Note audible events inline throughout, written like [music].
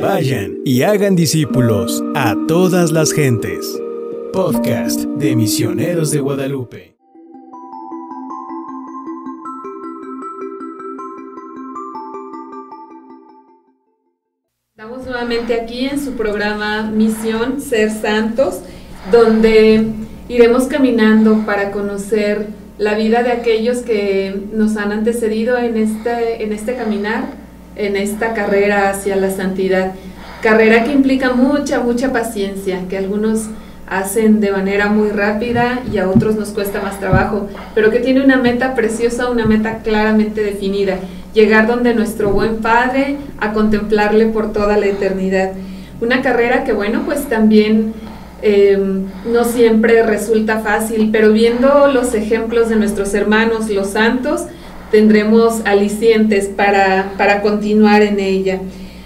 Vayan y hagan discípulos a todas las gentes. Podcast de Misioneros de Guadalupe. Estamos nuevamente aquí en su programa Misión Ser Santos, donde iremos caminando para conocer la vida de aquellos que nos han antecedido en este, en este caminar, en esta carrera hacia la santidad. Carrera que implica mucha, mucha paciencia, que algunos hacen de manera muy rápida y a otros nos cuesta más trabajo, pero que tiene una meta preciosa, una meta claramente definida, llegar donde nuestro buen Padre a contemplarle por toda la eternidad. Una carrera que, bueno, pues también Em, no siempre resulta fácil, pero viendo los ejemplos de nuestros hermanos, los santos, tendremos alicientes para, para continuar en ella.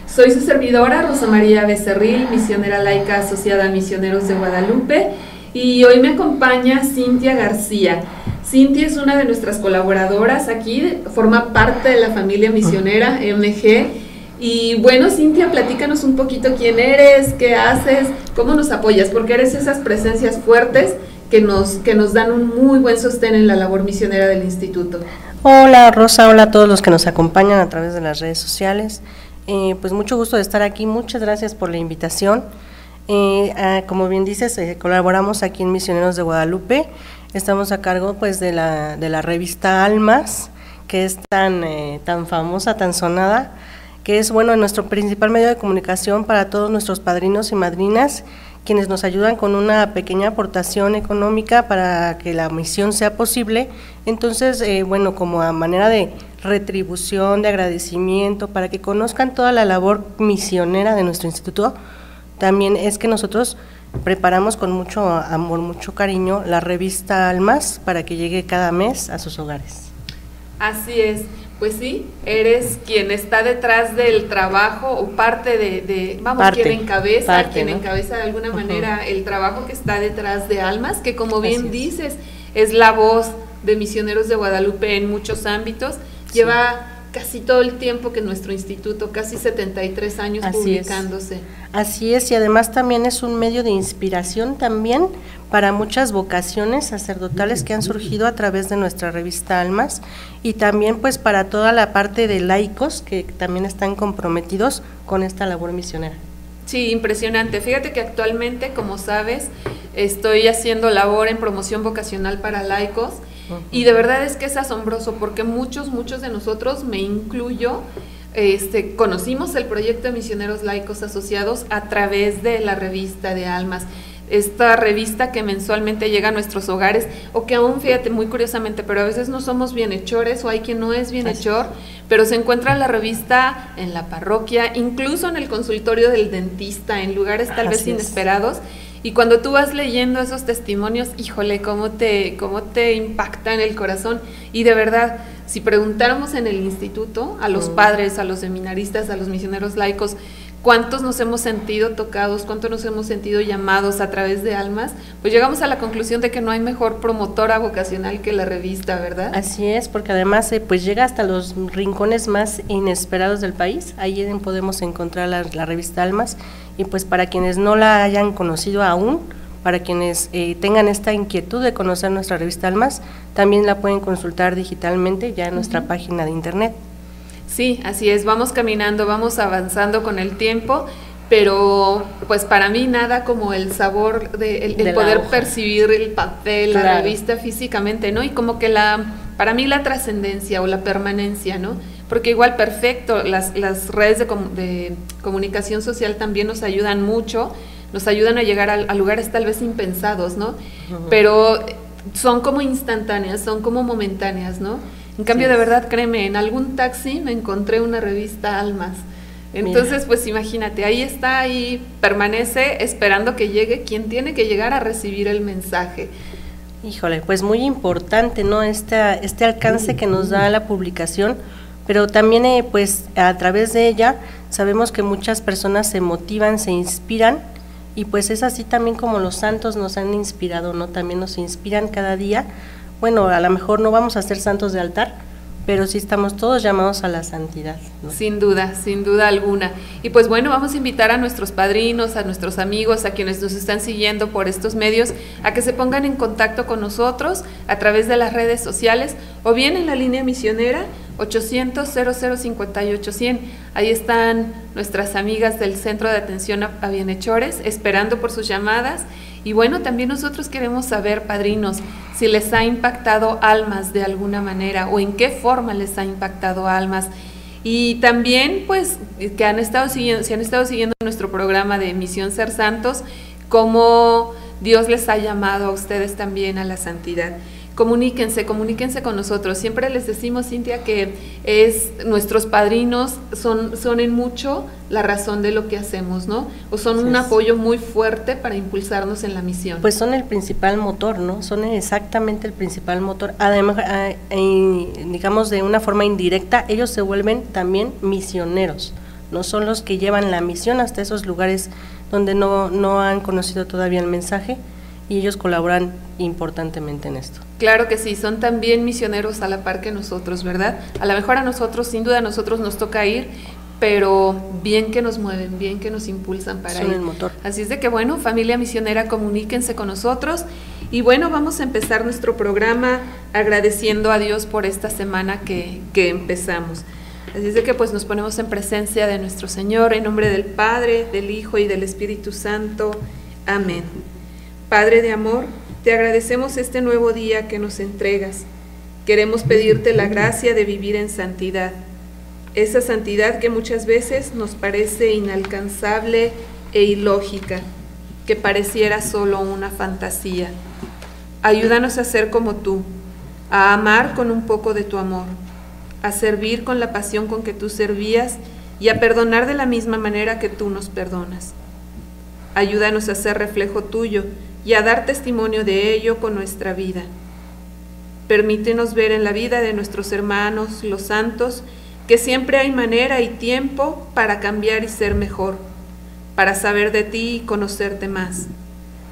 Soy su servidora, Rosa María Becerril, misionera laica asociada a Misioneros de Guadalupe, y hoy me acompaña Cintia García. Cintia es una de nuestras colaboradoras aquí, forma parte de la familia misionera MG y bueno, Cintia, platícanos un poquito quién eres, qué haces, cómo nos apoyas, porque eres esas presencias fuertes que nos, que nos dan un muy buen sostén en la labor misionera del instituto. Hola Rosa, hola a todos los que nos acompañan a través de las redes sociales. Eh, pues mucho gusto de estar aquí, muchas gracias por la invitación. Eh, ah, como bien dices, eh, colaboramos aquí en Misioneros de Guadalupe. Estamos a cargo pues de la, de la revista Almas, que es tan, tan famosa, tan sonada que es bueno nuestro principal medio de comunicación para todos nuestros padrinos y madrinas, quienes nos ayudan con una pequeña aportación económica para que la misión sea posible. Entonces, eh, bueno, como a manera de retribución, de agradecimiento, para que conozcan toda la labor misionera de nuestro instituto, también es que nosotros preparamos con mucho amor, mucho cariño la revista Almas para que llegue cada mes a sus hogares. Así es pues sí, eres quien está detrás del trabajo o parte de, vamos, quien encabeza, quien encabeza de alguna manera el trabajo que está detrás de Almas, que como bien dices, es la voz de Misioneros de Guadalupe en muchos ámbitos, lleva casi todo el tiempo que nuestro instituto, casi 73 años publicándose. Así es, y además también es un medio de inspiración también para muchas vocaciones sacerdotales que han surgido a través de nuestra revista Almas y también pues para toda la parte de laicos que también están comprometidos con esta labor misionera. Sí, impresionante. Fíjate que actualmente, como sabes, estoy haciendo labor en promoción vocacional para laicos y de verdad es que es asombroso porque muchos, muchos de nosotros, me incluyo, este, conocimos el proyecto de Misioneros Laicos Asociados a través de la revista de Almas esta revista que mensualmente llega a nuestros hogares o que aún, fíjate, muy curiosamente, pero a veces no somos bienhechores o hay quien no es bienhechor, pero se encuentra la revista en la parroquia, incluso en el consultorio del dentista, en lugares tal vez inesperados. Y cuando tú vas leyendo esos testimonios, híjole, cómo te, cómo te impacta en el corazón. Y de verdad, si preguntáramos en el instituto a los mm. padres, a los seminaristas, a los misioneros laicos, cuántos nos hemos sentido tocados, cuántos nos hemos sentido llamados a través de almas, pues llegamos a la conclusión de que no hay mejor promotora vocacional que la revista, ¿verdad? Así es, porque además eh, pues llega hasta los rincones más inesperados del país, ahí podemos encontrar la, revista Almas y pues para quienes no la hayan conocido aún, para quienes eh, tengan esta inquietud de conocer nuestra revista Almas, también la pueden consultar digitalmente ya en nuestra página de internet. Sí, así es, vamos caminando, vamos avanzando con el tiempo, pero pues para mí nada como el sabor de, el, poder percibir el papel, la revista físicamente, ¿no? Y como que la, para mí la trascendencia o la permanencia, ¿no? Porque igual perfecto, las, las redes de, de, comunicación social también nos ayudan mucho, nos ayudan a llegar a, lugares tal vez impensados, ¿no? Pero son como instantáneas, son como momentáneas, ¿no? En cambio, de verdad, créeme, en algún taxi me encontré una revista Almas. Entonces, pues imagínate, ahí está, ahí permanece esperando que llegue quien tiene que llegar a recibir el mensaje. Híjole, pues muy importante, ¿no? Este, este alcance que nos da la publicación, pero también, eh, pues, a través de ella sabemos que muchas personas se motivan, se inspiran, y pues es así también como los santos nos han inspirado, ¿no? También nos inspiran cada día bueno, a lo mejor no vamos a ser santos de altar, pero sí estamos todos llamados a la santidad. Sin duda, sin duda alguna. Y pues bueno, vamos a invitar a nuestros padrinos, a nuestros amigos, a quienes nos están siguiendo por estos medios, a que se pongan en contacto con nosotros a través de las redes sociales o bien en la línea misionera 800 0058 100. Ahí están nuestras amigas del Centro de Atención a Bienhechores esperando por sus llamadas. Y bueno, también nosotros queremos saber, padrinos, si les ha impactado almas de alguna manera o en qué forma les ha impactado almas. Y también, pues, que han estado siguiendo, si han estado siguiendo nuestro programa de Misión Ser Santos, cómo Dios les ha llamado a ustedes también a la santidad comuníquense, comuníquense con nosotros. Siempre les decimos, Cintia, que es nuestros padrinos son, son en mucho la razón de lo que hacemos, ¿no? O son un apoyo muy fuerte para impulsarnos en la misión. Pues son el principal motor, ¿no? Son exactamente el principal motor. Además, ah, digamos de una forma indirecta, ellos se vuelven también misioneros. No son los que llevan la misión hasta esos lugares donde no, no han conocido todavía el mensaje y ellos colaboran importantemente en esto. Claro que sí, son también misioneros a la par que nosotros, ¿verdad? A lo mejor a nosotros, sin duda a nosotros nos toca ir, pero bien que nos mueven, bien que nos impulsan para ir. el motor. Así es de que bueno, familia misionera, comuníquense con nosotros y bueno, vamos a empezar nuestro programa agradeciendo a Dios por esta semana que, que empezamos. Así es de que pues nos ponemos en presencia de nuestro Señor en nombre del Padre, del Hijo y del Espíritu Santo. Amén. Padre de amor, te agradecemos este nuevo día que nos entregas. Queremos pedirte la gracia de vivir en santidad, esa santidad que muchas veces nos parece inalcanzable e ilógica, que pareciera solo una fantasía. Ayúdanos a ser como tú, a amar con un poco de tu amor, a servir con la pasión con que tú servías y a perdonar de la misma manera que tú nos perdonas. Ayúdanos a ser reflejo tuyo y a dar testimonio de ello con nuestra vida. Permítenos ver en la vida de nuestros hermanos, los santos, que siempre hay manera y tiempo para cambiar y ser mejor, para saber de ti y conocerte más,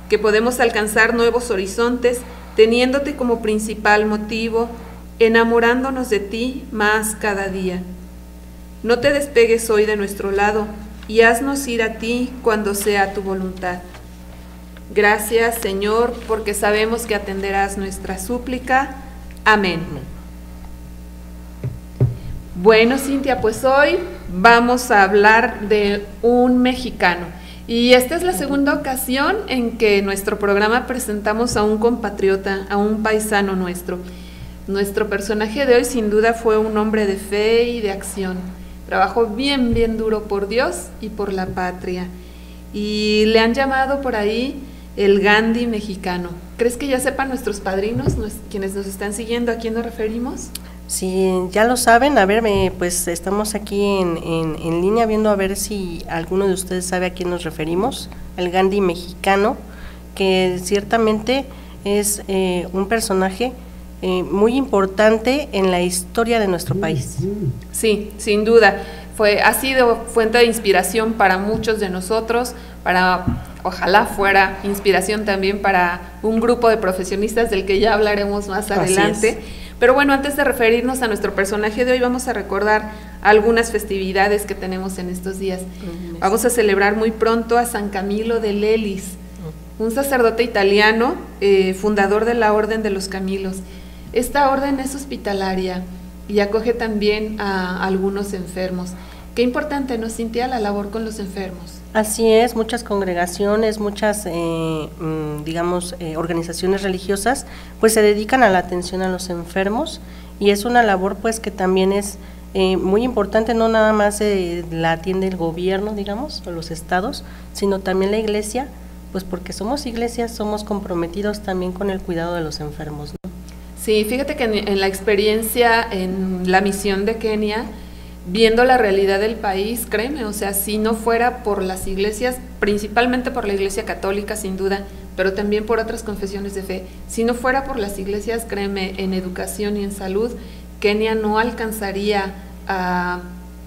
que podemos alcanzar nuevos horizontes teniéndote como principal motivo, enamorándonos de ti más cada día. No te despegues hoy de nuestro lado y haznos ir a ti cuando sea tu voluntad. Gracias, Señor, porque sabemos que atenderás nuestra súplica. Amén. Bueno, Cintia, pues hoy vamos a hablar de un mexicano. Y esta es la segunda ocasión en que nuestro programa presentamos a un compatriota, a un paisano nuestro. Nuestro personaje de hoy sin duda fue un hombre de fe y de acción. Trabajó bien, bien duro por Dios y por la patria. Y le han llamado por ahí el Gandhi mexicano. ¿Crees que ya sepan nuestros padrinos, quienes nos están siguiendo, a quién nos referimos? Sí, ya lo saben. A ver, pues estamos aquí en, en, línea viendo a ver si alguno de ustedes sabe a quién nos referimos. El Gandhi mexicano, que ciertamente es eh, un personaje eh, muy importante en la historia de nuestro país. Sí, sin duda. Fue, ha sido fuente de inspiración para muchos de nosotros, para ojalá fuera inspiración también para un grupo de profesionistas del que ya hablaremos más adelante. Pero bueno, antes de referirnos a nuestro personaje de hoy, vamos a recordar algunas festividades que tenemos en estos días. Vamos a celebrar muy pronto a San Camilo de Lelis, un sacerdote italiano, eh, fundador de la Orden de los Camilos. Esta orden es hospitalaria y acoge también a algunos enfermos. Qué importante nos sintía la labor con los enfermos. Así es, muchas congregaciones, muchas, eh, mm, digamos, eh, organizaciones religiosas, pues se dedican a la atención a los enfermos y es una labor, pues, que también es eh, muy importante, no nada más la atiende el gobierno, digamos, o los estados, sino también la iglesia, pues porque somos iglesias, somos comprometidos también con el cuidado de los enfermos. Sí, fíjate que en la experiencia, en la misión de Kenia, viendo la realidad del país, créeme, o sea, si no fuera por las iglesias, principalmente por la iglesia católica, sin duda, pero también por otras confesiones de fe, si no fuera por las iglesias, créeme, en educación y en salud, Kenia no alcanzaría a,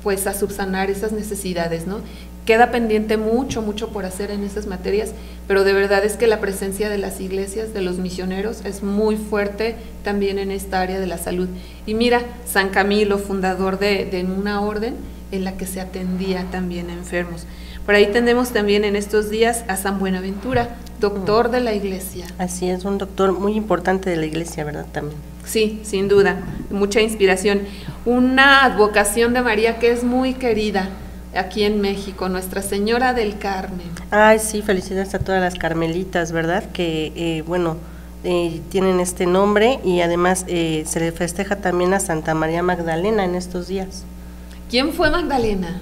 pues, a subsanar esas necesidades, ¿no? Queda pendiente mucho, mucho por hacer en esas materias, pero de verdad es que la presencia de las iglesias, de los misioneros, es muy fuerte también en esta área de la salud. Y mira, San Camilo, fundador de, de una orden en la que se atendía también a enfermos. Por ahí tenemos también en estos días a San Buenaventura, doctor de la iglesia. Así es, un doctor muy importante de la iglesia, ¿verdad? También. Sí, sin duda, mucha inspiración. Una advocación de María que es muy querida aquí en México, Nuestra Señora del Carmen. Ay, sí, felicidades a todas las carmelitas, ¿verdad? Que, eh, bueno, eh, tienen este nombre y además eh, se le festeja también a Santa María Magdalena en estos días. ¿Quién fue Magdalena?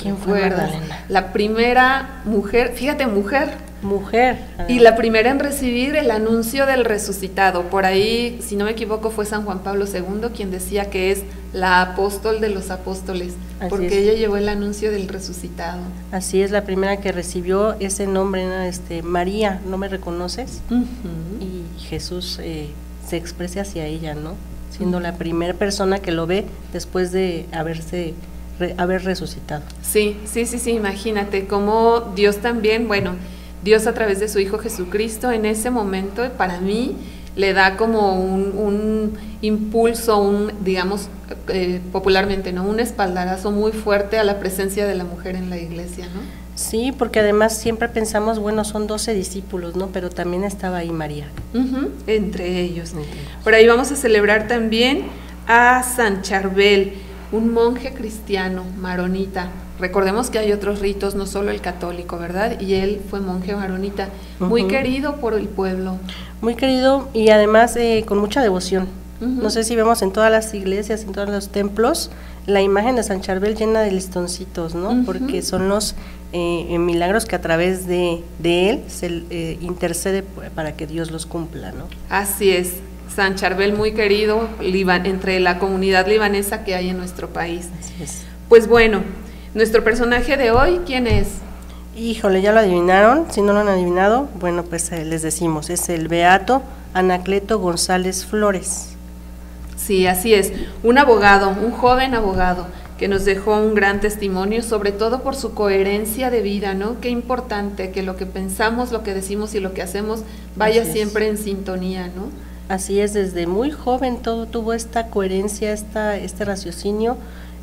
¿Quién fue Magdalena? La primera mujer, fíjate, mujer Mujer. Y la primera en recibir el anuncio del resucitado. Por ahí, si no me equivoco, fue San Juan Pablo II quien decía que es la apóstol de los apóstoles, porque ella llevó el anuncio del resucitado. Así es, la primera que recibió ese nombre, este, María, ¿no me reconoces? Y Jesús eh, se expresa hacia ella, ¿no? Siendo la primera persona que lo ve después de haberse haber resucitado. Sí, sí, sí, sí, imagínate cómo Dios también, bueno, Dios a través de su Hijo Jesucristo en ese momento para mí le da como un, impulso, un, digamos eh, popularmente, ¿no? Un espaldarazo muy fuerte a la presencia de la mujer en la iglesia, ¿no? Sí, porque además siempre pensamos, bueno, son 12 discípulos, ¿no? Pero también estaba ahí María. entre ellos. Por ahí vamos a celebrar también a San Charbel, un monje cristiano, maronita, Recordemos que hay otros ritos, no solo el católico, ¿verdad? Y él fue monje maronita, muy querido por el pueblo. Muy querido y además eh, con mucha devoción. No sé si vemos en todas las iglesias, en todos los templos, la imagen de San Charbel llena de listoncitos, ¿no? Porque son los eh, milagros que a través de, él se eh, intercede para que Dios los cumpla, ¿no? Así es. San Charbel muy querido entre la comunidad libanesa que hay en nuestro país. Pues bueno, nuestro personaje de hoy, ¿quién es? Híjole, ya lo adivinaron. Si no lo han adivinado, bueno, pues eh, les decimos, es el Beato Anacleto González Flores. Sí, así es. Un abogado, un joven abogado que nos dejó un gran testimonio, sobre todo por su coherencia de vida, ¿no? Qué importante que lo que pensamos, lo que decimos y lo que hacemos vaya siempre en sintonía, ¿no? Así es, desde muy joven todo tuvo esta coherencia, esta, este raciocinio,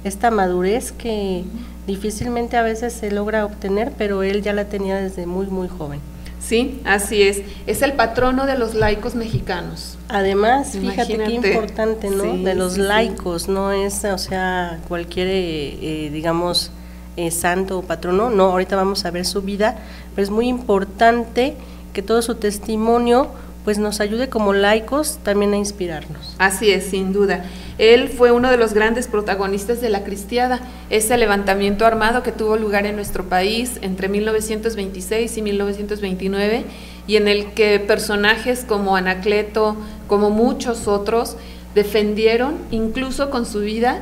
esta madurez que difícilmente a veces se logra obtener, pero él ya la tenía desde muy, muy joven. Sí, así es. Es el patrono de los laicos mexicanos. Además, fíjate qué importante, ¿no? de los laicos, no es, o sea, cualquier, eh, eh, digamos, eh, santo o patrono, no, ahorita vamos a ver su vida, pero es muy importante que todo su testimonio pues nos ayude como laicos también a inspirarnos. Así es, sin duda. Él fue uno de los grandes protagonistas de la cristiada, ese levantamiento armado que tuvo lugar en nuestro país entre 1926 y 1929 y en el que personajes como Anacleto, como muchos otros, defendieron incluso con su vida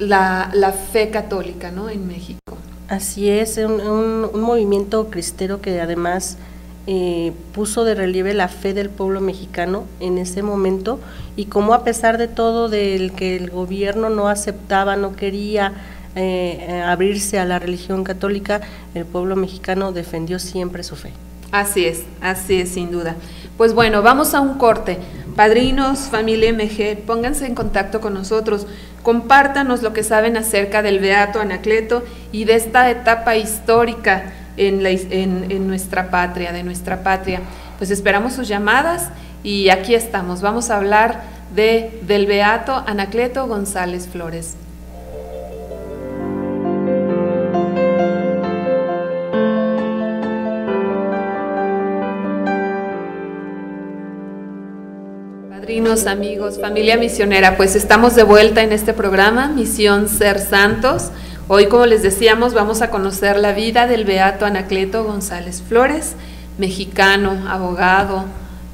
la, fe católica ¿no? en México. Así es, un, un movimiento cristero que además eh, puso de relieve la fe del pueblo mexicano en ese momento y cómo a pesar de todo del que el gobierno no aceptaba, no quería eh, eh, abrirse a la religión católica, el pueblo mexicano defendió siempre su fe. Así es, así es, sin duda. Pues bueno, vamos a un corte. Padrinos, familia MG, pónganse en contacto con nosotros, compártanos lo que saben acerca del Beato Anacleto y de esta etapa histórica en, nuestra patria, de nuestra patria. Pues esperamos sus llamadas y aquí estamos. Vamos a hablar de, del Beato Anacleto González Flores. Padrinos, amigos, familia misionera, pues estamos de vuelta en este programa, Misión Ser Santos. Hoy, como les decíamos, vamos a conocer la vida del beato Anacleto González Flores, mexicano, abogado,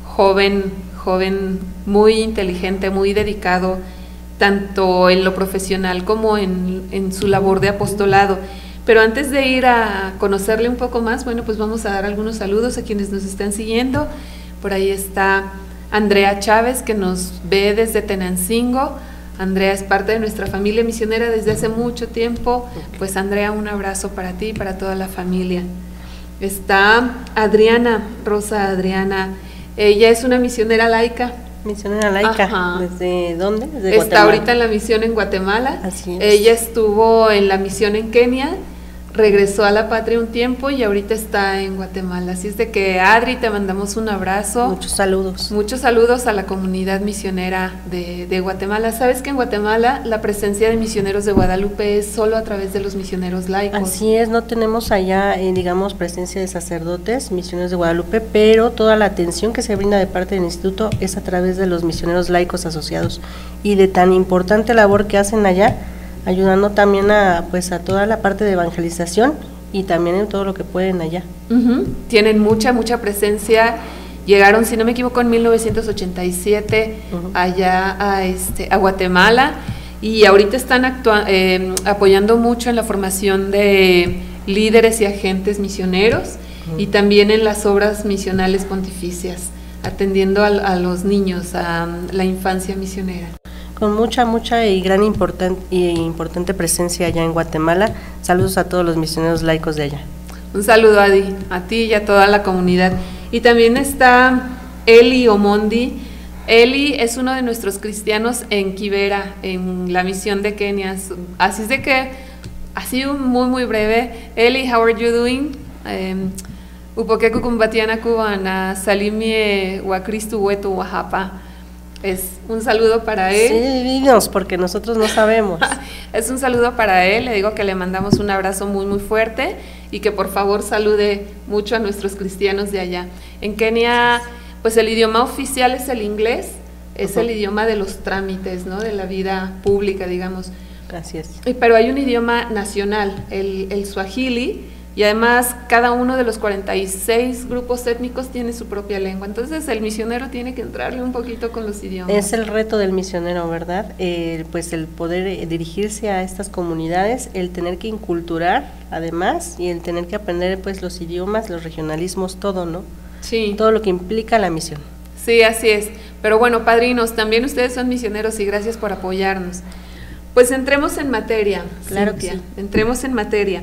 joven, joven muy inteligente, muy dedicado, tanto en lo profesional como en, en su labor de apostolado. Pero antes de ir a conocerle un poco más, bueno, pues vamos a dar algunos saludos a quienes nos están siguiendo. Por ahí está Andrea Chávez, que nos ve desde Tenancingo, Andrea es parte de nuestra familia misionera desde hace mucho tiempo. Pues Andrea, un abrazo para ti y para toda la familia. Está Adriana, Rosa Adriana. Ella es una misionera laica. Misionera laica. ¿Desde dónde? Desde Está ahorita en la misión en Guatemala. Así es. Ella estuvo en la misión en Kenia regresó a la patria un tiempo y ahorita está en Guatemala. Así es de que Adri, te mandamos un abrazo. Muchos saludos. Muchos saludos a la comunidad misionera de, de, Guatemala. Sabes que en Guatemala la presencia de misioneros de Guadalupe es solo a través de los misioneros laicos. Así es, no tenemos allá, eh, digamos, presencia de sacerdotes, misioneros de Guadalupe, pero toda la atención que se brinda de parte del instituto es a través de los misioneros laicos asociados y de tan importante labor que hacen allá ayudando también a pues a toda la parte de evangelización y también en todo lo que pueden allá. Tienen mucha, mucha presencia. Llegaron, si no me equivoco, en 1987 allá a, este, a Guatemala. Y ahorita están eh, apoyando mucho en la formación de líderes y agentes misioneros y también en las obras misionales pontificias, atendiendo a los niños, a la infancia misionera con mucha, mucha y gran importante, y importante presencia allá en Guatemala. Saludos a todos los misioneros laicos de allá. Un saludo, Adi, a ti y a toda la comunidad. Y también está Eli Omondi. Eli es uno de nuestros cristianos en Kibera, en la misión de Kenia. Así es de que, así muy, muy breve. Eli, how are you doing? Um, Upokeku kumbatiana cubana, salimie wakristu wetu wahapa. Es un saludo para él. Sí, dinos, porque nosotros no sabemos. [laughs] es un saludo para él, le digo que le mandamos un abrazo muy, muy fuerte y que por favor salude mucho a nuestros cristianos de allá. En Kenia, pues el idioma oficial es el inglés, es el idioma de los trámites, ¿no? De la vida pública, digamos. Gracias. Pero hay un idioma nacional, el, el swahili, y además cada uno de los 46 grupos étnicos tiene su propia lengua. Entonces el misionero tiene que entrarle un poquito con los idiomas. Es el reto del misionero, ¿verdad? pues el poder eh, dirigirse a estas comunidades, el tener que inculturar además y el tener que aprender pues los idiomas, los regionalismos, todo, ¿no? Sí. Todo lo que implica la misión. Sí, así es. Pero bueno, padrinos, también ustedes son misioneros y gracias por apoyarnos. Pues entremos en materia. Claro que sí. Entremos en materia.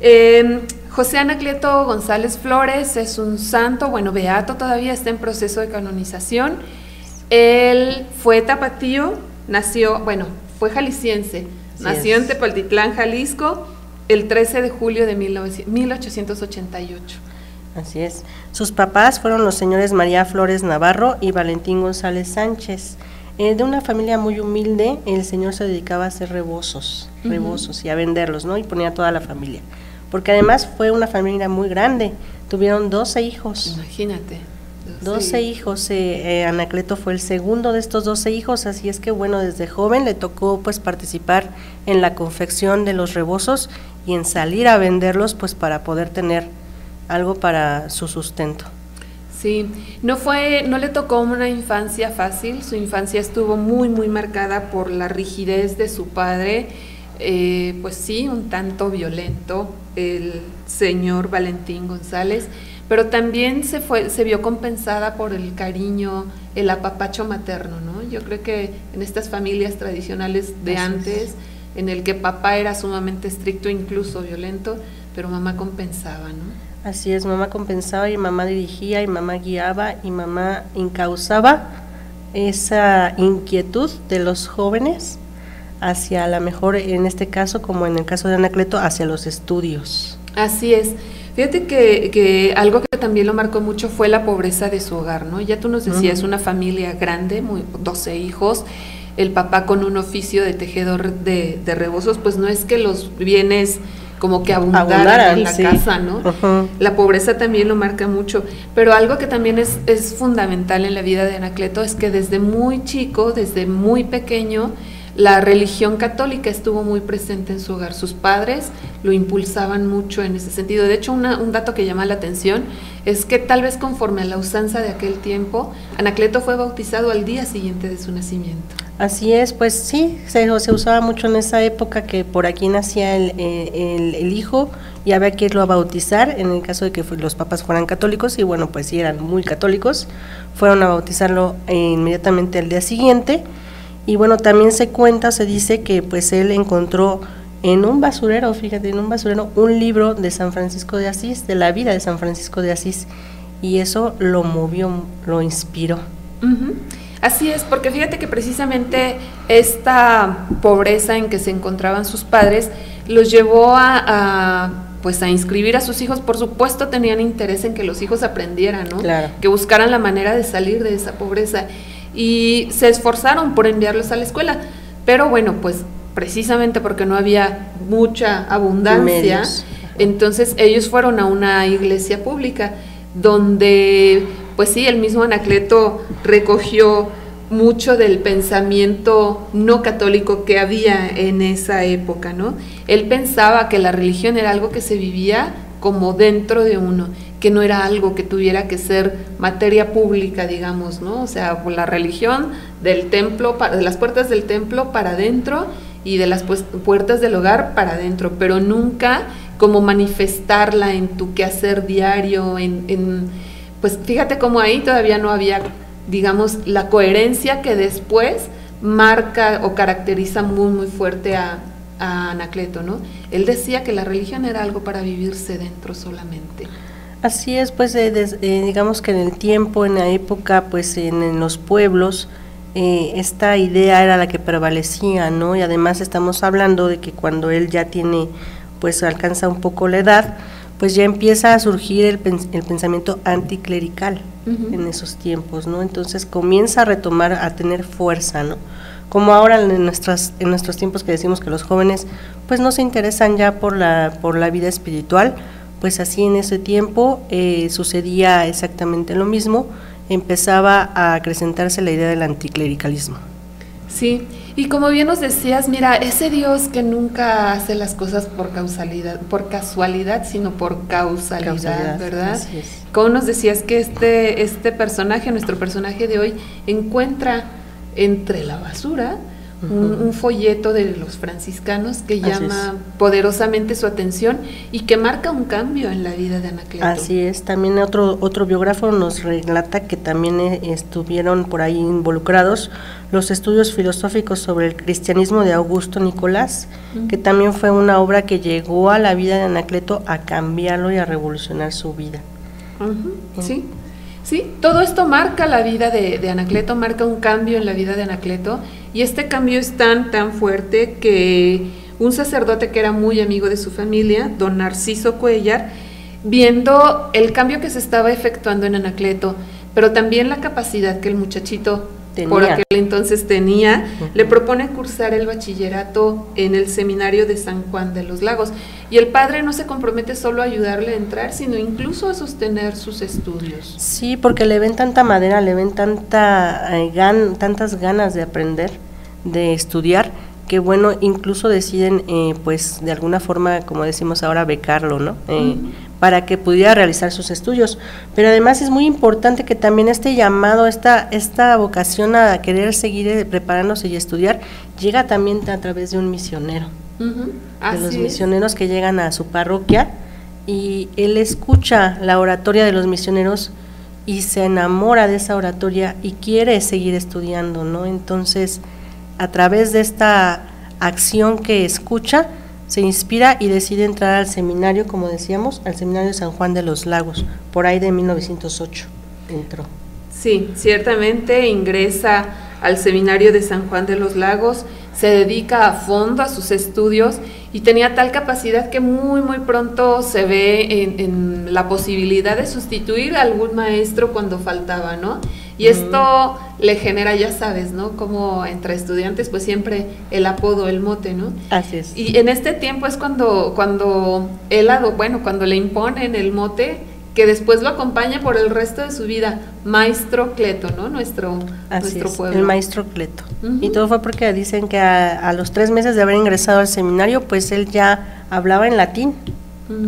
Eh, José Anacleto González Flores es un santo, bueno, beato todavía, está en proceso de canonización. Él fue tapatío, nació, bueno, fue jalisciense, nació en Tepaltitlán, Jalisco, el 13 de julio de 1888. Así es. Sus papás fueron los señores María Flores Navarro y Valentín González Sánchez. Eh, de una familia muy humilde, el señor se dedicaba a hacer rebozos, rebozos y a venderlos, ¿no? Y ponía a toda la familia porque además fue una familia muy grande, tuvieron 12 hijos. Imagínate. 12, hijos, eh, eh, Anacleto fue el segundo de estos 12 hijos, así es que bueno, desde joven le tocó pues participar en la confección de los rebozos y en salir a venderlos pues para poder tener algo para su sustento. Sí, no fue, no le tocó una infancia fácil, su infancia estuvo muy, muy marcada por la rigidez de su padre, eh, pues sí, un tanto violento, el señor Valentín González, pero también se, fue, se vio compensada por el cariño, el apapacho materno, ¿no? Yo creo que en estas familias tradicionales de antes, en el que papá era sumamente estricto, incluso violento, pero mamá compensaba, ¿no? Así es, mamá compensaba y mamá dirigía y mamá guiaba y mamá encauzaba esa inquietud de los jóvenes hacia la mejor, en este caso, como en el caso de Anacleto, hacia los estudios. Así es. Fíjate que, que, algo que también lo marcó mucho fue la pobreza de su hogar, ¿no? Ya tú nos decías, una familia grande, muy, 12 hijos, el papá con un oficio de tejedor de, de rebozos, pues no es que los bienes como que abundaran, en la casa, ¿no? La pobreza también lo marca mucho, pero algo que también es, es fundamental en la vida de Anacleto es que desde muy chico, desde muy pequeño, la religión católica estuvo muy presente en su hogar. Sus padres lo impulsaban mucho en ese sentido. De hecho, un dato que llama la atención es que tal vez conforme a la usanza de aquel tiempo, Anacleto fue bautizado al día siguiente de su nacimiento. Así es, pues sí, se, usaba mucho en esa época que por aquí nacía el, eh, hijo y había que irlo a bautizar, en el caso de que los papás fueran católicos, y bueno, pues sí eran muy católicos, fueron a bautizarlo inmediatamente al día siguiente Y bueno, también se cuenta, se dice que pues él encontró en un basurero, fíjate, en un basurero, un libro de San Francisco de Asís, de la vida de San Francisco de Asís, y eso lo movió, lo inspiró. Así es, porque fíjate que precisamente esta pobreza en que se encontraban sus padres los llevó a, pues a inscribir a sus hijos. Por supuesto tenían interés en que los hijos aprendieran, ¿no? Que buscaran la manera de salir de esa pobreza y se esforzaron por enviarlos a la escuela. Pero bueno, pues precisamente porque no había mucha abundancia, entonces ellos fueron a una iglesia pública donde, pues sí, el mismo Anacleto recogió mucho del pensamiento no católico que había en esa época, ¿no? Él pensaba que la religión era algo que se vivía como dentro de uno, que no era algo que tuviera que ser materia pública, digamos, ¿no? O sea, la religión del templo, de las puertas del templo para adentro y de las pues, puertas del hogar para adentro, pero nunca como manifestarla en tu quehacer diario, en, pues fíjate cómo ahí todavía no había, digamos, la coherencia que después marca o caracteriza muy, muy fuerte a, Anacleto, ¿no? Él decía que la religión era algo para vivirse dentro solamente. Así es, pues eh, eh, digamos que en el tiempo, en la época, pues en los pueblos, eh, esta idea era la que prevalecía, ¿no? Y además estamos hablando de que cuando él ya tiene, pues alcanza un poco la edad, pues ya empieza a surgir el, el pensamiento anticlerical en esos tiempos, ¿no? Entonces comienza a retomar, a tener fuerza, ¿no? Como ahora en, nuestras, en nuestros tiempos que decimos que los jóvenes pues no se interesan ya por la, por la vida espiritual, pues así en ese tiempo eh, sucedía exactamente lo mismo empezaba a acrecentarse la idea del anticlericalismo. Sí, y como bien nos decías, mira, ese Dios que nunca hace las cosas por causalidad, por casualidad, sino por causalidad, ¿verdad? Como nos decías que este, este personaje, nuestro personaje de hoy, encuentra entre la basura un, folleto de los franciscanos que llama poderosamente su atención y que marca un cambio en la vida de Anacleto. Así es, también otro, otro biógrafo nos relata que también eh, estuvieron por ahí involucrados los estudios filosóficos sobre el cristianismo de Augusto Nicolás, que también fue una obra que llegó a la vida de Anacleto a cambiarlo y a revolucionar su vida. Sí. Sí, todo esto marca la vida de, Anacleto, marca un cambio en la vida de Anacleto. Y este cambio es tan, tan fuerte que un sacerdote que era muy amigo de su familia, don Narciso Cuellar, viendo el cambio que se estaba efectuando en Anacleto, pero también la capacidad que el muchachito por aquel entonces tenía, le propone cursar el bachillerato en el seminario de San Juan de los Lagos. Y el padre no se compromete solo a ayudarle a entrar, sino incluso a sostener sus estudios. Sí, porque le ven tanta madera, le ven tanta, eh, tantas ganas de aprender, de estudiar, que bueno, incluso deciden, eh, pues de alguna forma, como decimos ahora, becarlo, ¿no? Eh, para que pudiera realizar sus estudios. Pero además es muy importante que también este llamado, esta, esta vocación a querer seguir eh, preparándose y estudiar, llega también a través de un misionero. De los misioneros que llegan a su parroquia y él escucha la oratoria de los misioneros y se enamora de esa oratoria y quiere seguir estudiando, ¿no? Entonces, a través de esta acción que escucha, se inspira y decide entrar al seminario, como decíamos, al seminario de San Juan de los Lagos, por ahí de 1908 entró. Sí, ciertamente ingresa al seminario de San Juan de los Lagos, se dedica a fondo a sus estudios y tenía tal capacidad que muy muy pronto se ve en, la posibilidad de sustituir a algún maestro cuando faltaba, ¿no? Y esto le genera, ya sabes, ¿no? Como entre estudiantes, pues siempre el apodo, el mote, ¿no? Así es. Y en este tiempo es cuando, cuando él, bueno, cuando le imponen el mote, que después lo acompaña por el resto de su vida, Maestro Cleto, ¿no? Nuestro, nuestro pueblo. El Maestro Cleto. Y todo fue porque dicen que a, los tres meses de haber ingresado al seminario, pues él ya hablaba en latín.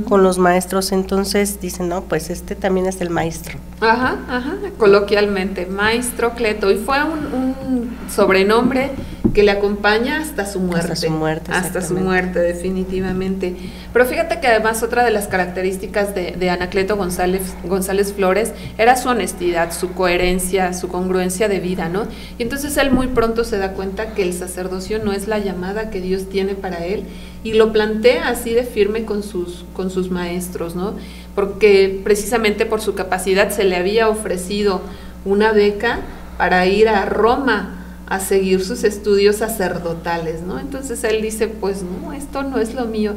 Con los maestros, entonces dicen, no, pues este también es el maestro. Ajá, ajá, coloquialmente, maestro Cleto. Y fue un, sobrenombre que le acompaña hasta su muerte. Hasta su muerte. Hasta su muerte, definitivamente. Pero fíjate que además otra de las características de, de Anacleto González, González Flores era su honestidad, su coherencia, su congruencia de vida, ¿no? Y entonces él muy pronto se da cuenta que el sacerdocio no es la llamada que Dios tiene para él y lo plantea así de firme con sus, con sus maestros, ¿no? Porque precisamente por su capacidad se le había ofrecido una beca para ir a Roma a seguir sus estudios sacerdotales, ¿no? Entonces él dice, pues no, esto no es lo mío.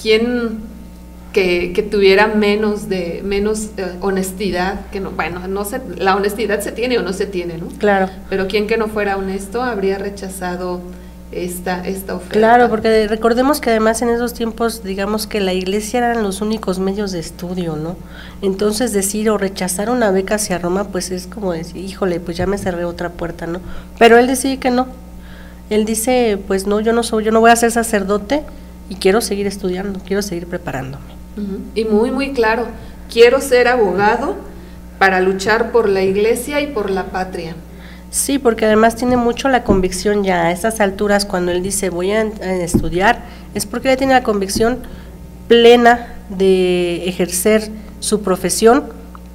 ¿Quién que, que tuviera menos de menos eh, honestidad, que no, bueno, no se, la honestidad se tiene o no se tiene, ¿no? Claro. Pero quien que no fuera honesto habría rechazado esta, esta oferta. Claro, porque recordemos que además en esos tiempos, digamos que la iglesia eran los únicos medios de estudio, ¿no? Entonces decir o rechazar una beca hacia Roma, pues es como decir, híjole, pues ya me cerré otra puerta, ¿no? Pero él decide que no. Él dice, pues no, yo no soy, yo no voy a ser sacerdote y quiero seguir estudiando, quiero seguir preparándome. Y muy, muy claro, quiero ser abogado para luchar por la iglesia y por la patria. Sí, porque además tiene mucho la convicción ya a estas alturas cuando él dice voy a, estudiar, es porque él tiene la convicción plena de ejercer su profesión,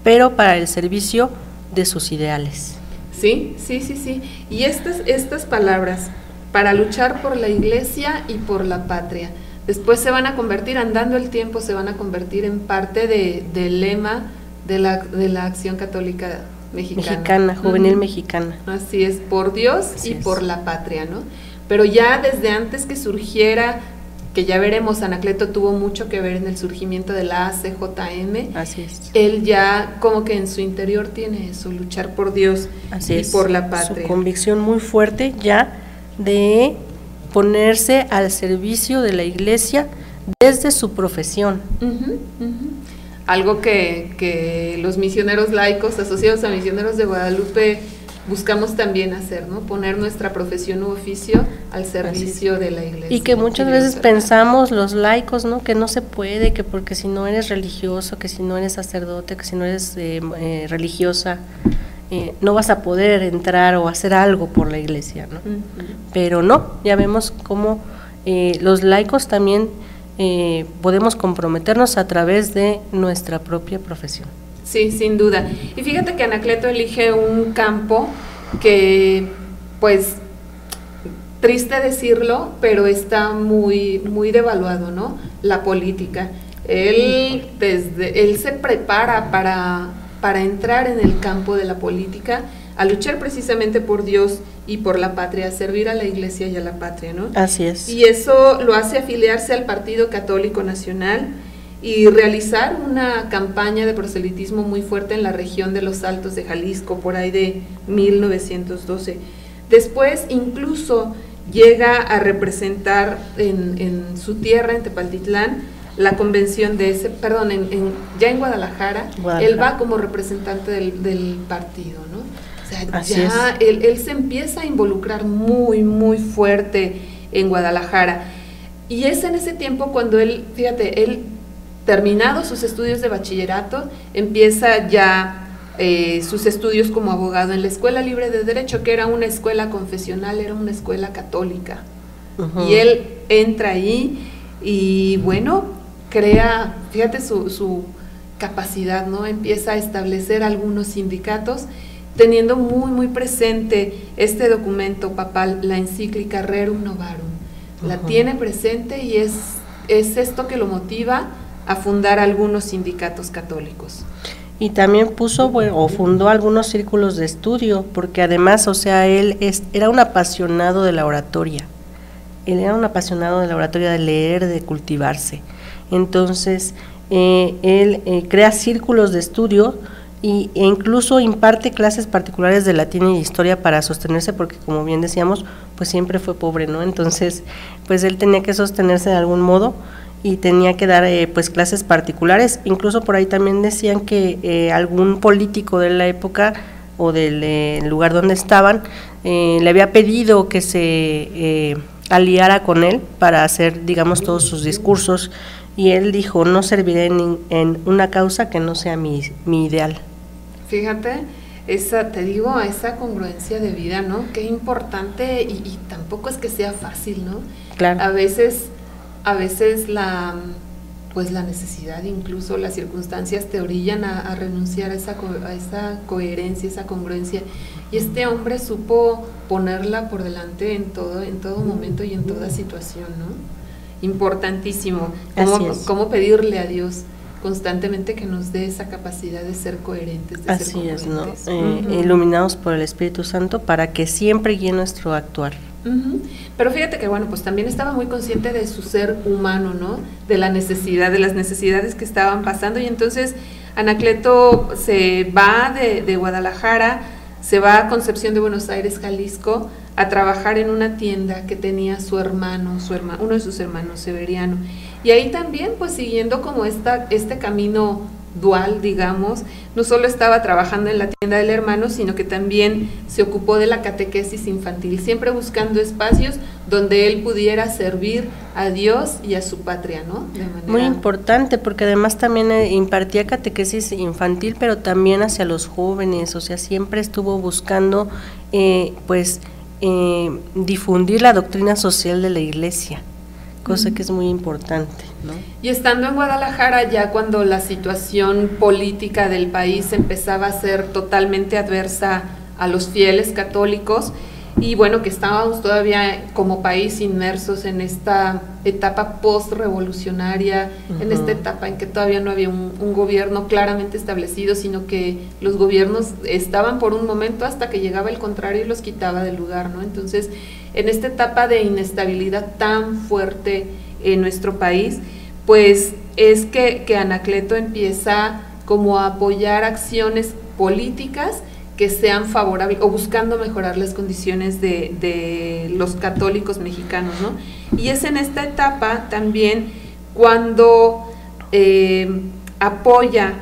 pero para el servicio de sus ideales. Sí, sí, sí, sí. Y estas, estas palabras, para luchar por la iglesia y por la patria, después se van a convertir, andando el tiempo, se van a convertir en parte de, del lema de la, de la acción católica mexicana. juvenil mexicana. Así es, por Dios y por la patria, ¿no? Pero ya desde antes que surgiera, que ya veremos, Anacleto tuvo mucho que ver en el surgimiento de la ACJM. Así es. Él ya como que en su interior tiene eso, luchar por Dios y por la patria. Su convicción muy fuerte ya de ponerse al servicio de la iglesia desde su profesión algo que, los misioneros laicos asociados a misioneros de Guadalupe buscamos también hacer, ¿no? Poner nuestra profesión u oficio al servicio de la iglesia. Y que muchas veces pensamos los laicos, ¿no? Que no se puede, que porque si no eres religioso, que si no eres sacerdote, que si no eres eh, eh, religiosa, eh, no vas a poder entrar o hacer algo por la iglesia, ¿no? Pero no, ya vemos cómo los laicos también eh, podemos comprometernos a través de nuestra propia profesión. Sí, sin duda. Y fíjate que Anacleto elige un campo que, pues, triste decirlo, pero está muy, muy devaluado, ¿no? La política. Él, desde, él se prepara para, para entrar en el campo de la política a luchar precisamente por Dios y por la patria, servir a la iglesia y a la patria, ¿no? Así es. Y eso lo hace afiliarse al Partido Católico Nacional y realizar una campaña de proselitismo muy fuerte en la región de los Altos de Jalisco, por ahí de 1912. Después incluso llega a representar en, su tierra, en Tepaltitlán, la convención de ese, perdón, en, ya en Guadalajara, él va como representante del, del partido, ¿no? O sea, ya él, se empieza a involucrar muy, muy fuerte en Guadalajara. Y es en ese tiempo cuando él, fíjate, él terminado sus estudios de bachillerato, empieza ya eh, sus estudios como abogado en la Escuela Libre de Derecho, que era una escuela confesional, era una escuela católica. Y él entra ahí y bueno, crea, fíjate su, su capacidad, ¿no? Empieza a establecer algunos sindicatos teniendo muy, muy presente este documento papal, la encíclica Rerum Novarum. La tiene presente y es, es esto que lo motiva a fundar algunos sindicatos católicos. Y también puso o fundó algunos círculos de estudio, porque además, o sea, él es, era un apasionado de la oratoria. Él era un apasionado de la oratoria, de leer, de cultivarse. Entonces, eh, él eh, crea círculos de estudio y, e incluso imparte clases particulares de latín y historia para sostenerse porque como bien decíamos pues siempre fue pobre no entonces pues él tenía que sostenerse de algún modo y tenía que dar eh, pues clases particulares incluso por ahí también decían que eh, algún político de la época o del eh, lugar donde estaban le había pedido que se aliara con él para hacer digamos todos sus discursos y él dijo, no serviré en, una causa que no sea mi, mi ideal. Fíjate, esa, te digo, esa congruencia de vida, ¿no? Qué importante y, y, tampoco es que sea fácil, ¿no? Claro. A veces, a veces la, pues la necesidad, incluso las circunstancias te orillan a, renunciar a esa, a esa coherencia, esa congruencia. Y este hombre supo ponerla por delante en todo, en todo momento y en toda situación, ¿no? Importantísimo. ¿Cómo, cómo pedirle a Dios constantemente que nos dé esa capacidad de ser coherentes. De Así es, ¿no? Eh, iluminados por el Espíritu Santo para que siempre guíe nuestro actuar. Pero fíjate que, bueno, pues también estaba muy consciente de su ser humano, ¿no? De la necesidad, de las necesidades que estaban pasando. Y entonces Anacleto se va de, de Guadalajara, se va a Concepción de Buenos Aires, Jalisco, a trabajar en una tienda que tenía su hermano, su hermano, uno de sus hermanos, Severiano. Y ahí también, pues siguiendo como esta, este camino dual, digamos, no solo estaba trabajando en la tienda del hermano, sino que también se ocupó de la catequesis infantil, siempre buscando espacios donde él pudiera servir a Dios y a su patria, ¿no? Muy importante, porque además también eh, impartía catequesis infantil, pero también hacia los jóvenes, o sea, siempre estuvo buscando, eh, pues, eh, difundir la doctrina social de la iglesia cosa que es muy importante. ¿no? Y estando en Guadalajara, ya cuando la situación política del país empezaba a ser totalmente adversa a los fieles católicos, y bueno, que estábamos todavía como país inmersos en esta etapa post-revolucionaria, en esta etapa en que todavía no había un, un, gobierno claramente establecido, sino que los gobiernos estaban por un momento hasta que llegaba el contrario y los quitaba del lugar, ¿no? Entonces, en esta etapa de inestabilidad tan fuerte en nuestro país, pues es que, Anacleto empieza como a apoyar acciones políticas que sean favorables o buscando mejorar las condiciones de, los católicos mexicanos, ¿no? Y es en esta etapa también cuando eh, apoya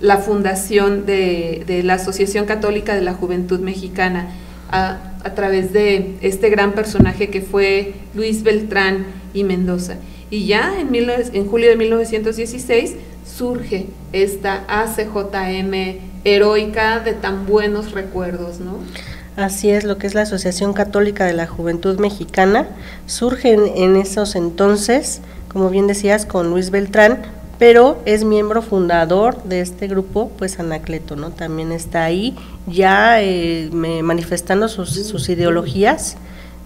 la fundación de, la Asociación Católica de la Juventud Mexicana a, través de este gran personaje que fue Luis Beltrán y Mendoza. Y ya en, julio de 1916 surge esta ACJM heroica de tan buenos recuerdos, ¿no? Así es, lo que es la Asociación Católica de la Juventud Mexicana, surge en esos entonces, como bien decías, con Luis Beltrán, pero es miembro fundador de este grupo, pues Anacleto, ¿no? También está ahí ya eh, manifestando sus, ideologías,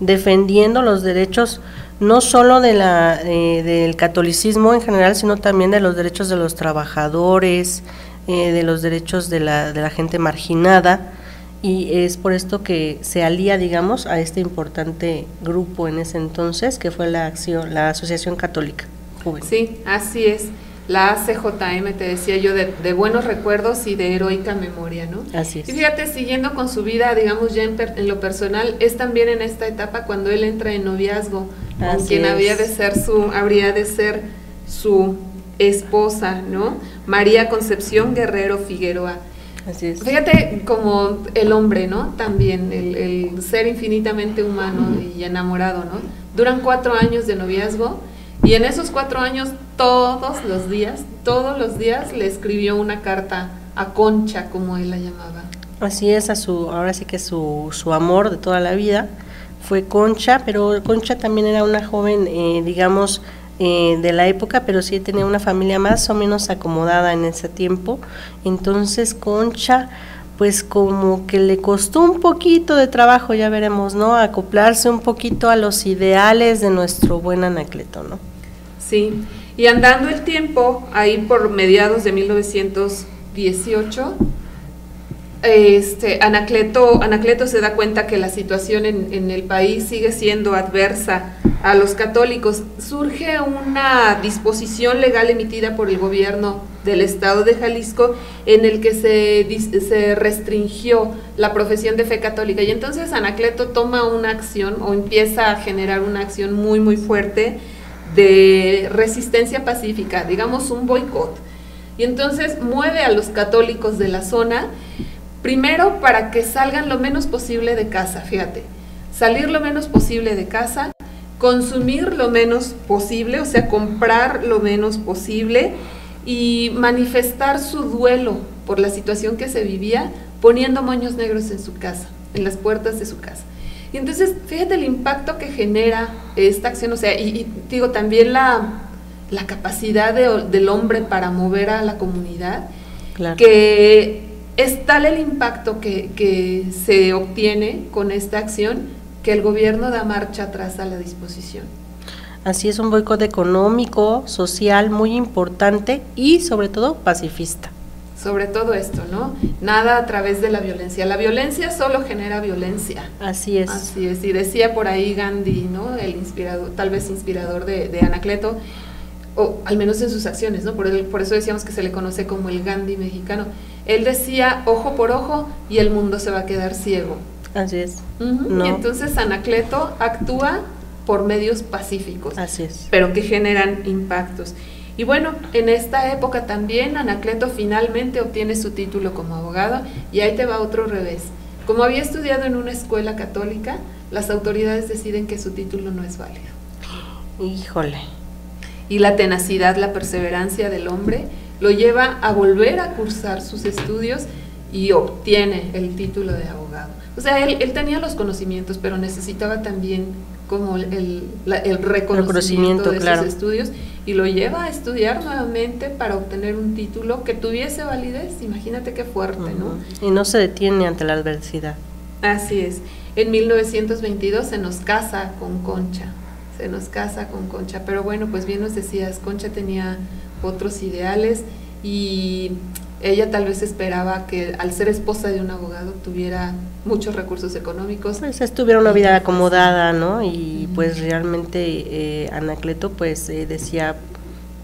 defendiendo los derechos no solo de la, eh, del catolicismo en general, sino también de los derechos de los trabajadores, eh, de los derechos de la, de la gente marginada, y es por esto que se alía, digamos, a este importante grupo en ese entonces, que fue la, acción, la Asociación Católica Juvenil. Sí, así es la ACJM, te decía yo, de, de, buenos recuerdos y de heroica memoria, ¿no? Así es. Y fíjate, siguiendo con su vida, digamos ya en, en lo personal, es también en esta etapa cuando él entra en noviazgo Así con quien es. había de ser su, habría de ser su esposa, ¿no? María Concepción Guerrero Figueroa. Así es. Fíjate como el hombre, ¿no? También, el, el ser infinitamente humano y enamorado, ¿no? Duran cuatro años de noviazgo y en esos cuatro años, todos los días, todos los días le escribió una carta a Concha, como él la llamaba. Así es, a su, ahora sí que su, su amor de toda la vida fue Concha, pero Concha también era una joven, eh, digamos, eh, de la época, pero sí tenía una familia más o menos acomodada en ese tiempo. Entonces Concha, pues como que le costó un poquito de trabajo, ya veremos, ¿no? Acoplarse un poquito a los ideales de nuestro buen Anacleto, ¿no? Sí, y andando el tiempo, ahí por mediados de 1918, este, Anacleto, Anacleto se da cuenta que la situación en, en, el país sigue siendo adversa a los católicos. Surge una disposición legal emitida por el gobierno del estado de Jalisco en el que se, se restringió la profesión de fe católica. Y entonces Anacleto toma una acción o empieza a generar una acción muy, muy fuerte de resistencia pacífica, digamos un boicot. Y entonces mueve a los católicos de la zona, primero para que salgan lo menos posible de casa, fíjate, salir lo menos posible de casa, consumir lo menos posible, o sea, comprar lo menos posible y manifestar su duelo por la situación que se vivía poniendo moños negros en su casa, en las puertas de su casa. Y entonces, fíjate el impacto que genera esta acción, o sea, y, digo, también la, la capacidad del hombre para mover a la comunidad, que es tal el impacto que, que se obtiene con esta acción que el gobierno da marcha atrás a la disposición. Así es un boicot económico, social muy importante y sobre todo pacifista. Sobre todo esto, ¿no? Nada a través de la violencia. La violencia solo genera violencia. Así es. Así es. Y decía por ahí Gandhi, ¿no? El inspirador, tal vez inspirador de, de Anacleto, o al menos en sus acciones, ¿no? Por, por eso decíamos que se le conoce como el Gandhi mexicano. Él decía ojo por ojo y el mundo se va a quedar ciego. Así es. Y entonces Anacleto actúa por medios pacíficos. Así es. Pero que generan impactos. Y bueno, en esta época también Anacleto finalmente obtiene su título como abogado y ahí te va otro revés. Como había estudiado en una escuela católica, las autoridades deciden que su título no es válido. Híjole. Y la tenacidad, la perseverancia del hombre lo lleva a volver a cursar sus estudios y obtiene el título de abogado. O sea, él, tenía los conocimientos, pero necesitaba también como el, el, reconocimiento, de claro. estudios y lo lleva a estudiar nuevamente para obtener un título que tuviese validez. Imagínate qué fuerte, ¿no? Y no se detiene ante la adversidad. Así es. En 1922 se nos casa con Concha, se nos casa con Concha, pero bueno, pues bien nos decías, Concha tenía otros ideales y ella tal vez esperaba que al ser esposa de un abogado tuviera muchos recursos económicos. Pues estuviera una vida acomodada, ¿no? Y pues realmente eh, Anacleto pues eh, decía,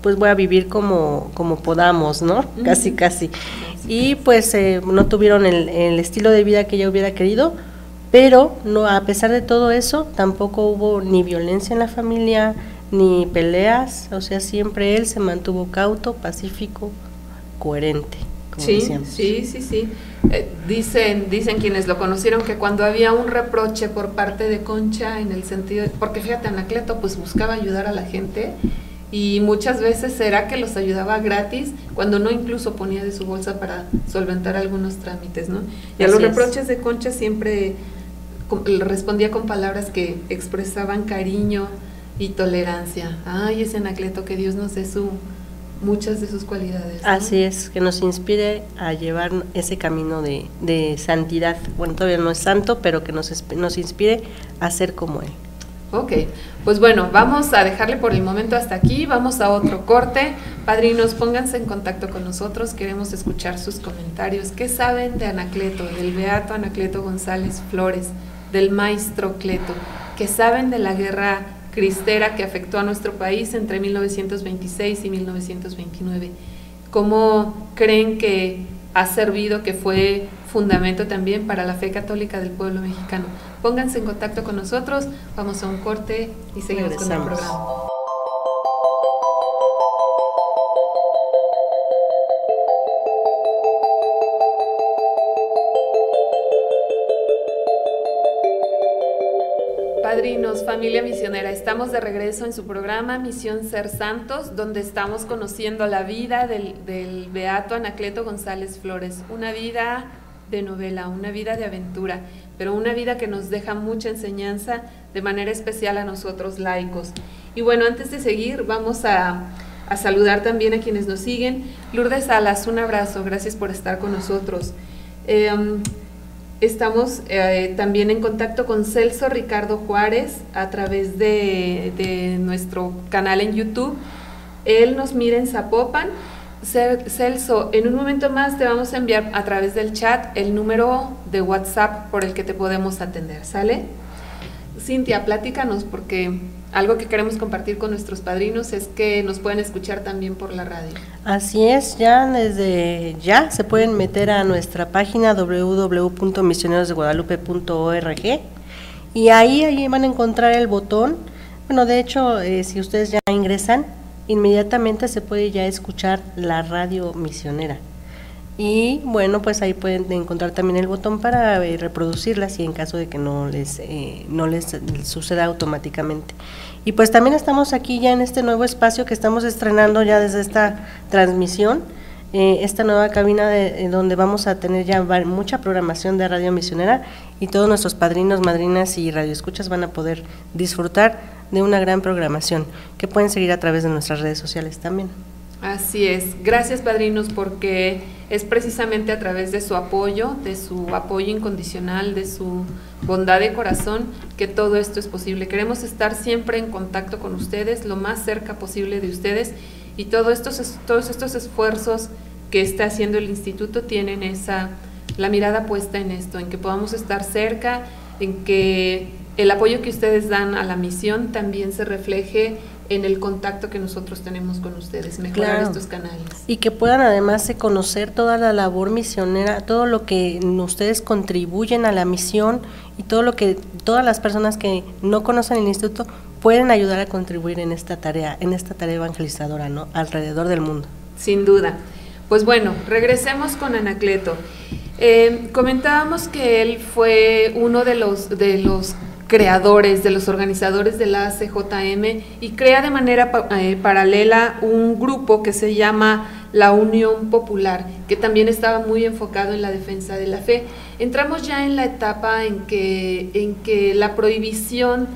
pues voy a vivir como, como podamos, ¿no? Casi, casi. Y pues eh, no tuvieron el, el, estilo de vida que ella hubiera querido, pero no a pesar de todo eso, tampoco hubo ni violencia en la familia, ni peleas, o sea, siempre él se mantuvo cauto, pacífico, coherente. sí, sí, sí, sí. Eh, dicen, dicen quienes lo conocieron que cuando había un reproche por parte de Concha en el sentido, porque fíjate, Anacleto pues buscaba ayudar a la gente y muchas veces era que los ayudaba gratis, cuando no incluso ponía de su bolsa para solventar algunos trámites, ¿no? Y a los reproches de Concha siempre respondía con palabras que expresaban cariño y tolerancia. Ay, ese Anacleto, que Dios nos dé su muchas de sus cualidades. Así es, que nos inspire a llevar ese camino de, de, santidad. Bueno, todavía no es santo, pero que nos, nos inspire a ser como Él. Ok, pues bueno, vamos a dejarle por el momento hasta aquí, vamos a otro corte. Padrinos, pónganse en contacto con nosotros, queremos escuchar sus comentarios. ¿Qué saben de Anacleto, del beato Anacleto González Flores, del maestro Cleto? ¿Qué saben de la guerra cristera que afectó a nuestro país entre 1926 y 1929. ¿Cómo creen que ha servido, que fue fundamento también para la fe católica del pueblo mexicano? Pónganse en contacto con nosotros, vamos a un corte y seguimos con el programa. Padrinos, familia misionera, estamos de regreso en su programa Misión Ser Santos, donde estamos conociendo la vida del, beato Anacleto González Flores, una vida de novela, una vida de aventura, pero una vida que nos deja mucha enseñanza de manera especial a nosotros laicos. Y bueno, antes de seguir, vamos a, saludar también a quienes nos siguen. Lourdes Salas, un abrazo, gracias por estar con nosotros. Eh, Estamos eh, también en contacto con Celso Ricardo Juárez a través de, nuestro canal en YouTube. Él nos mira en Zapopan. Celso, en un momento más te vamos a enviar a través del chat el número de WhatsApp por el que te podemos atender, ¿sale? Cintia, platícanos porque algo que queremos compartir con nuestros padrinos es que nos pueden escuchar también por la radio. Así es, ya desde ya se pueden meter a nuestra página www.misionerosdeguadalupe.org y ahí, ahí van a encontrar el botón. Bueno, de hecho, eh, si ustedes ya ingresan, inmediatamente se puede ya escuchar la radio misionera. Y bueno, pues ahí pueden encontrar también el botón para eh, reproducirlas y en caso de que no les, eh, no les suceda automáticamente. Y pues también estamos aquí ya en este nuevo espacio que estamos estrenando ya desde esta transmisión, eh, esta nueva cabina de, donde vamos a tener ya mucha programación de Radio Misionera y todos nuestros padrinos, madrinas y radioescuchas van a poder disfrutar de una gran programación que pueden seguir a través de nuestras redes sociales también. Así es. Gracias, padrinos, porque es precisamente a través de su apoyo, de su apoyo incondicional, de su bondad de corazón, que todo esto es posible. Queremos estar siempre en contacto con ustedes, lo más cerca posible de ustedes, y todos estos, todos estos esfuerzos que está haciendo el instituto tienen esa, la mirada puesta en esto, en que podamos estar cerca, en que el apoyo que ustedes dan a la misión también se refleje en el contacto que nosotros tenemos con ustedes, mejorar estos canales. Y que puedan además conocer toda la labor misionera, todo lo que ustedes contribuyen a la misión y todo lo que todas las personas que no conocen el instituto pueden ayudar a contribuir en esta tarea, en esta tarea evangelizadora, ¿no? alrededor del mundo. Sin duda. Pues bueno, regresemos con Anacleto. Eh, comentábamos que él fue uno de los, de los creadores, de los organizadores de la CJM y crea de manera eh, paralela un grupo que se llama la Unión Popular, que también estaba muy enfocado en la defensa de la fe. Entramos ya en la etapa en que, en que la prohibición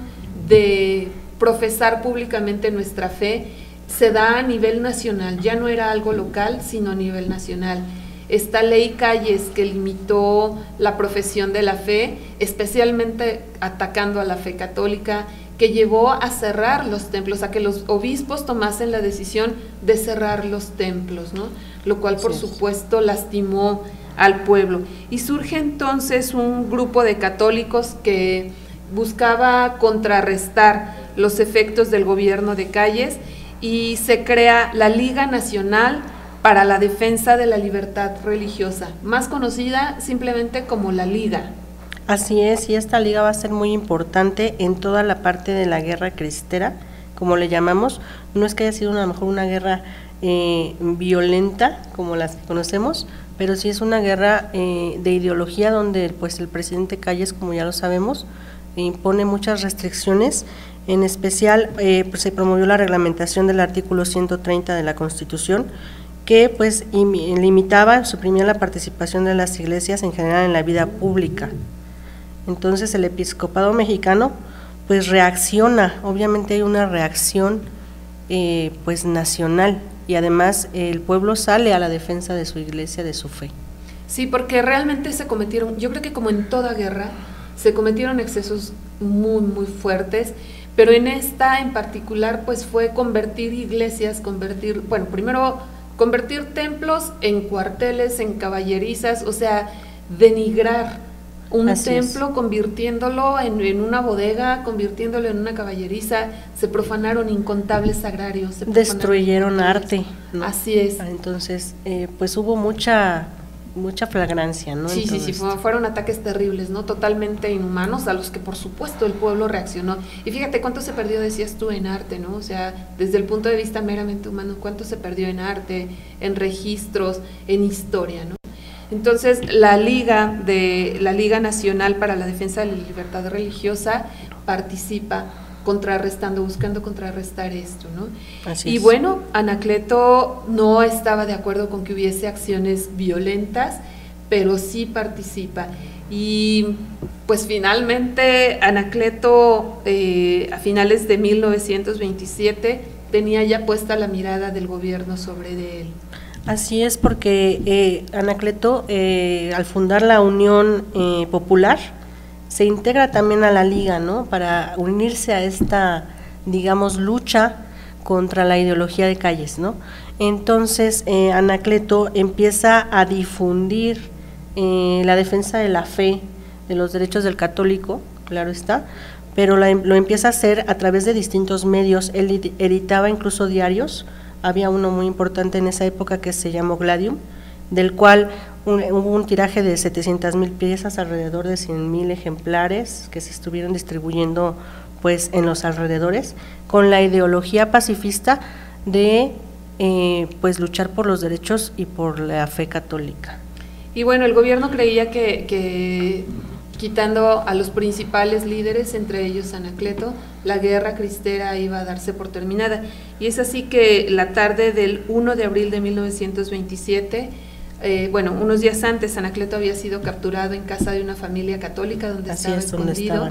de profesar públicamente nuestra fe se da a nivel nacional, ya no era algo local, sino a nivel nacional esta ley Calles que limitó la profesión de la fe, especialmente atacando a la fe católica, que llevó a cerrar los templos, a que los obispos tomasen la decisión de cerrar los templos, ¿no? Lo cual, por supuesto, lastimó al pueblo. Y surge entonces un grupo de católicos que buscaba contrarrestar los efectos del gobierno de Calles y se crea la Liga Nacional para la defensa de la libertad religiosa, más conocida simplemente como la Liga. Así es, y esta liga va a ser muy importante en toda la parte de la guerra cristera, como le llamamos. No es que haya sido a lo mejor una guerra eh, violenta como las que conocemos, pero sí es una guerra eh, de ideología donde pues el presidente Calles, como ya lo sabemos, impone muchas restricciones. En especial, eh, pues, se promovió la reglamentación del artículo 130 de la Constitución, que pues limitaba, suprimía la participación de las iglesias en general en la vida pública. Entonces el episcopado mexicano pues reacciona, obviamente hay una reacción eh, pues nacional y además el pueblo sale a la defensa de su iglesia, de su fe. Sí, porque realmente se cometieron, yo creo que como en toda guerra, se cometieron excesos muy, muy fuertes, pero en esta en particular pues fue convertir iglesias, convertir, bueno, primero convertir templos en cuarteles, en caballerizas, o sea, denigrar un templo convirtiéndolo en, una bodega, convirtiéndolo en una caballeriza, se profanaron incontables sagrarios. Destruyeron arte. Así es. Entonces, eh, pues hubo mucha mucha flagrancia, ¿no? Sí, sí, sí, fueron ataques terribles, ¿no? Totalmente inhumanos a los que por supuesto el pueblo reaccionó. Y fíjate cuánto se perdió, decías tú, en arte, ¿no? O sea, desde el punto de vista meramente humano, cuánto se perdió en arte, en registros, en historia, ¿no? Entonces, la Liga de la Liga Nacional para la Defensa de la Libertad Religiosa participa contrarrestando, buscando contrarrestar esto, ¿no? y bueno, Anacleto no estaba de acuerdo con que hubiese acciones violentas, pero sí participa. Y pues finalmente Anacleto eh, a finales de 1927 tenía ya puesta la mirada del gobierno sobre él. Así es, porque eh, Anacleto, eh, al fundar la Unión Popular, se integra también a la liga, ¿no? Para unirse a esta, digamos, lucha contra la ideología de calles, ¿no? Entonces, eh, Anacleto empieza a difundir eh, la defensa de la fe, de los derechos del católico, claro está, pero lo empieza a hacer a través de distintos medios. Él editaba incluso diarios, había uno muy importante en esa época que se llamó Gladium, del cual hubo un tiraje de 700 mil piezas, alrededor de 100 mil ejemplares que se estuvieron distribuyendo pues en los alrededores, con la ideología pacifista de eh, pues luchar por los derechos y por la fe católica. Y bueno, el gobierno creía que, quitando a los principales líderes, entre ellos Anacleto, la guerra cristera iba a darse por terminada. Y es así que la tarde del 1 de abril de 1927, eh, bueno, unos días antes, Anacleto había sido capturado en casa de una familia católica donde estaba escondido.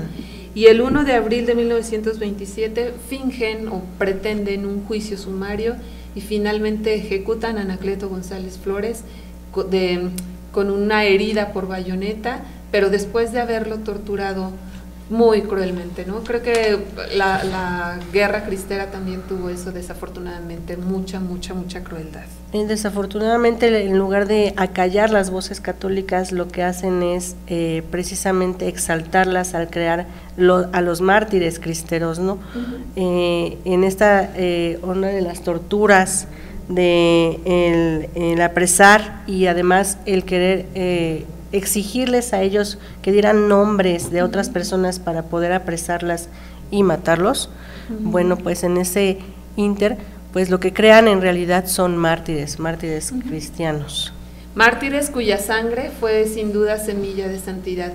Y el 1 de abril de 1927 fingen o pretenden un juicio sumario y finalmente ejecutan a Anacleto González Flores con una herida por bayoneta, pero después de haberlo torturado muy cruelmente, ¿no? Creo que la, guerra cristera también tuvo eso, desafortunadamente, mucha, mucha, mucha crueldad. Desafortunadamente, en lugar de acallar las voces católicas, lo que hacen es eh, precisamente exaltarlas al crear a los mártires cristeros, ¿no? Eh, en esta eh, onda de las torturas, de el, el, apresar y además el querer exigirles a ellos que dieran nombres de otras personas para poder apresarlas y matarlos, bueno, pues en ese inter, pues lo que crean en realidad son mártires, mártires cristianos. Mártires cuya sangre fue sin duda semilla de santidad.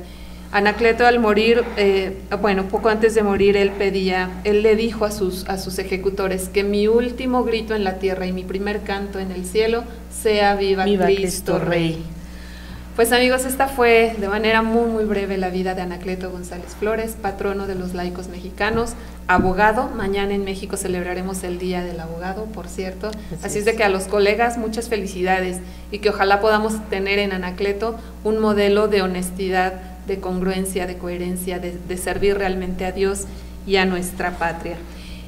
Anacleto al morir, eh, bueno, poco antes de morir, él pedía, él le dijo a sus, a sus ejecutores que mi último grito en la tierra y mi primer canto en el cielo sea viva, Cristo, Rey. Pues amigos, esta fue de manera muy muy breve la vida de Anacleto González Flores, patrono de los laicos mexicanos, abogado. Mañana en México celebraremos el Día del Abogado, por cierto. Así, es de que a los colegas muchas felicidades y que ojalá podamos tener en Anacleto un modelo de honestidad, de congruencia, de coherencia, de, servir realmente a Dios y a nuestra patria.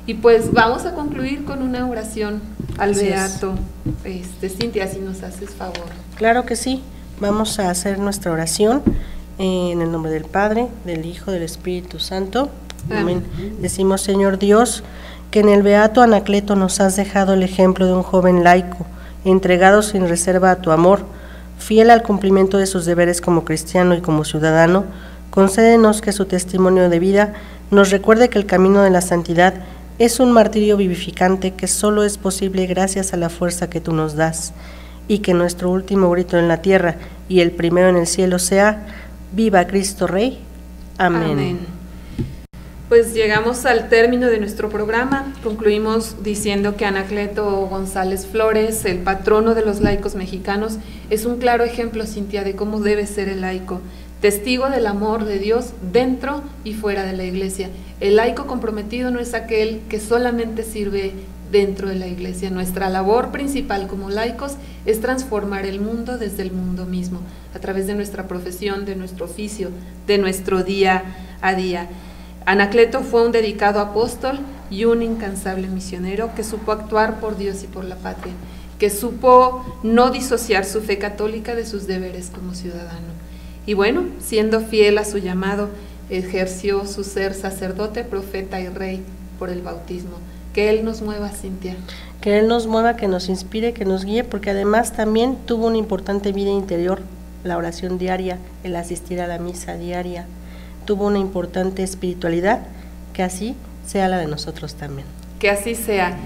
Y pues vamos a concluir con una oración al Beato. Este, Cintia, si nos haces favor. Claro que sí. Vamos a hacer nuestra oración en el nombre del Padre, del Hijo, del Espíritu Santo. Amén. Decimos, Señor Dios, que en el Beato Anacleto nos has dejado el ejemplo de un joven laico, entregado sin reserva a tu amor, fiel al cumplimiento de sus deberes como cristiano y como ciudadano, concédenos que su testimonio de vida nos recuerde que el camino de la santidad es un martirio vivificante que solo es posible gracias a la fuerza que tú nos das y que nuestro último grito en la tierra y el primero en el cielo sea, viva Cristo Rey. Amén. Pues llegamos al término de nuestro programa. Concluimos diciendo que Anacleto González Flores, el patrono de los laicos mexicanos, es un claro ejemplo, Cintia, de cómo debe ser el laico. Testigo del amor de Dios dentro y fuera de la iglesia. El laico comprometido no es aquel que solamente sirve dentro de la iglesia. Nuestra labor principal como laicos es transformar el mundo desde el mundo mismo, a través de nuestra profesión, de nuestro oficio, de nuestro día a día. Anacleto fue un dedicado apóstol y un incansable misionero que supo actuar por Dios y por la patria, que supo no disociar su fe católica de sus deberes como ciudadano. Y bueno, siendo fiel a su llamado, ejerció su ser sacerdote, profeta y rey por el bautismo. Que Él nos mueva, Cintia. Que Él nos mueva, que nos inspire, que nos guíe, porque además también tuvo una importante vida interior, la oración diaria, el asistir a la misa diaria. Tuvo una importante espiritualidad, que así sea la de nosotros también. Que así sea.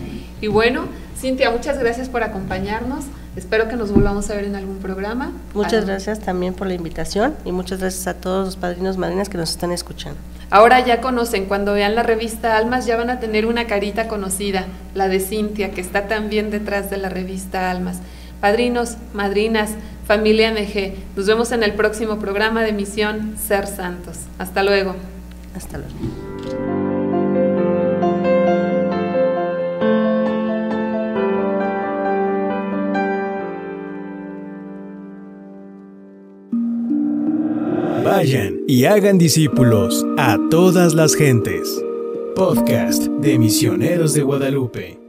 Y bueno, Cintia, muchas gracias por acompañarnos. Espero que nos volvamos a ver en algún programa. Muchas gracias también por la invitación y muchas gracias a todos los padrinos madrinas que nos están escuchando. Ahora ya conocen, cuando vean la revista Almas ya van a tener una carita conocida, la de Cintia, que está también detrás de la revista Almas. Padrinos, madrinas, familia MG, nos vemos en el próximo programa de Misión Ser Santos. Hasta luego. Hasta luego. Vayan y hagan discípulos a todas las gentes. Podcast de Misioneros de Guadalupe.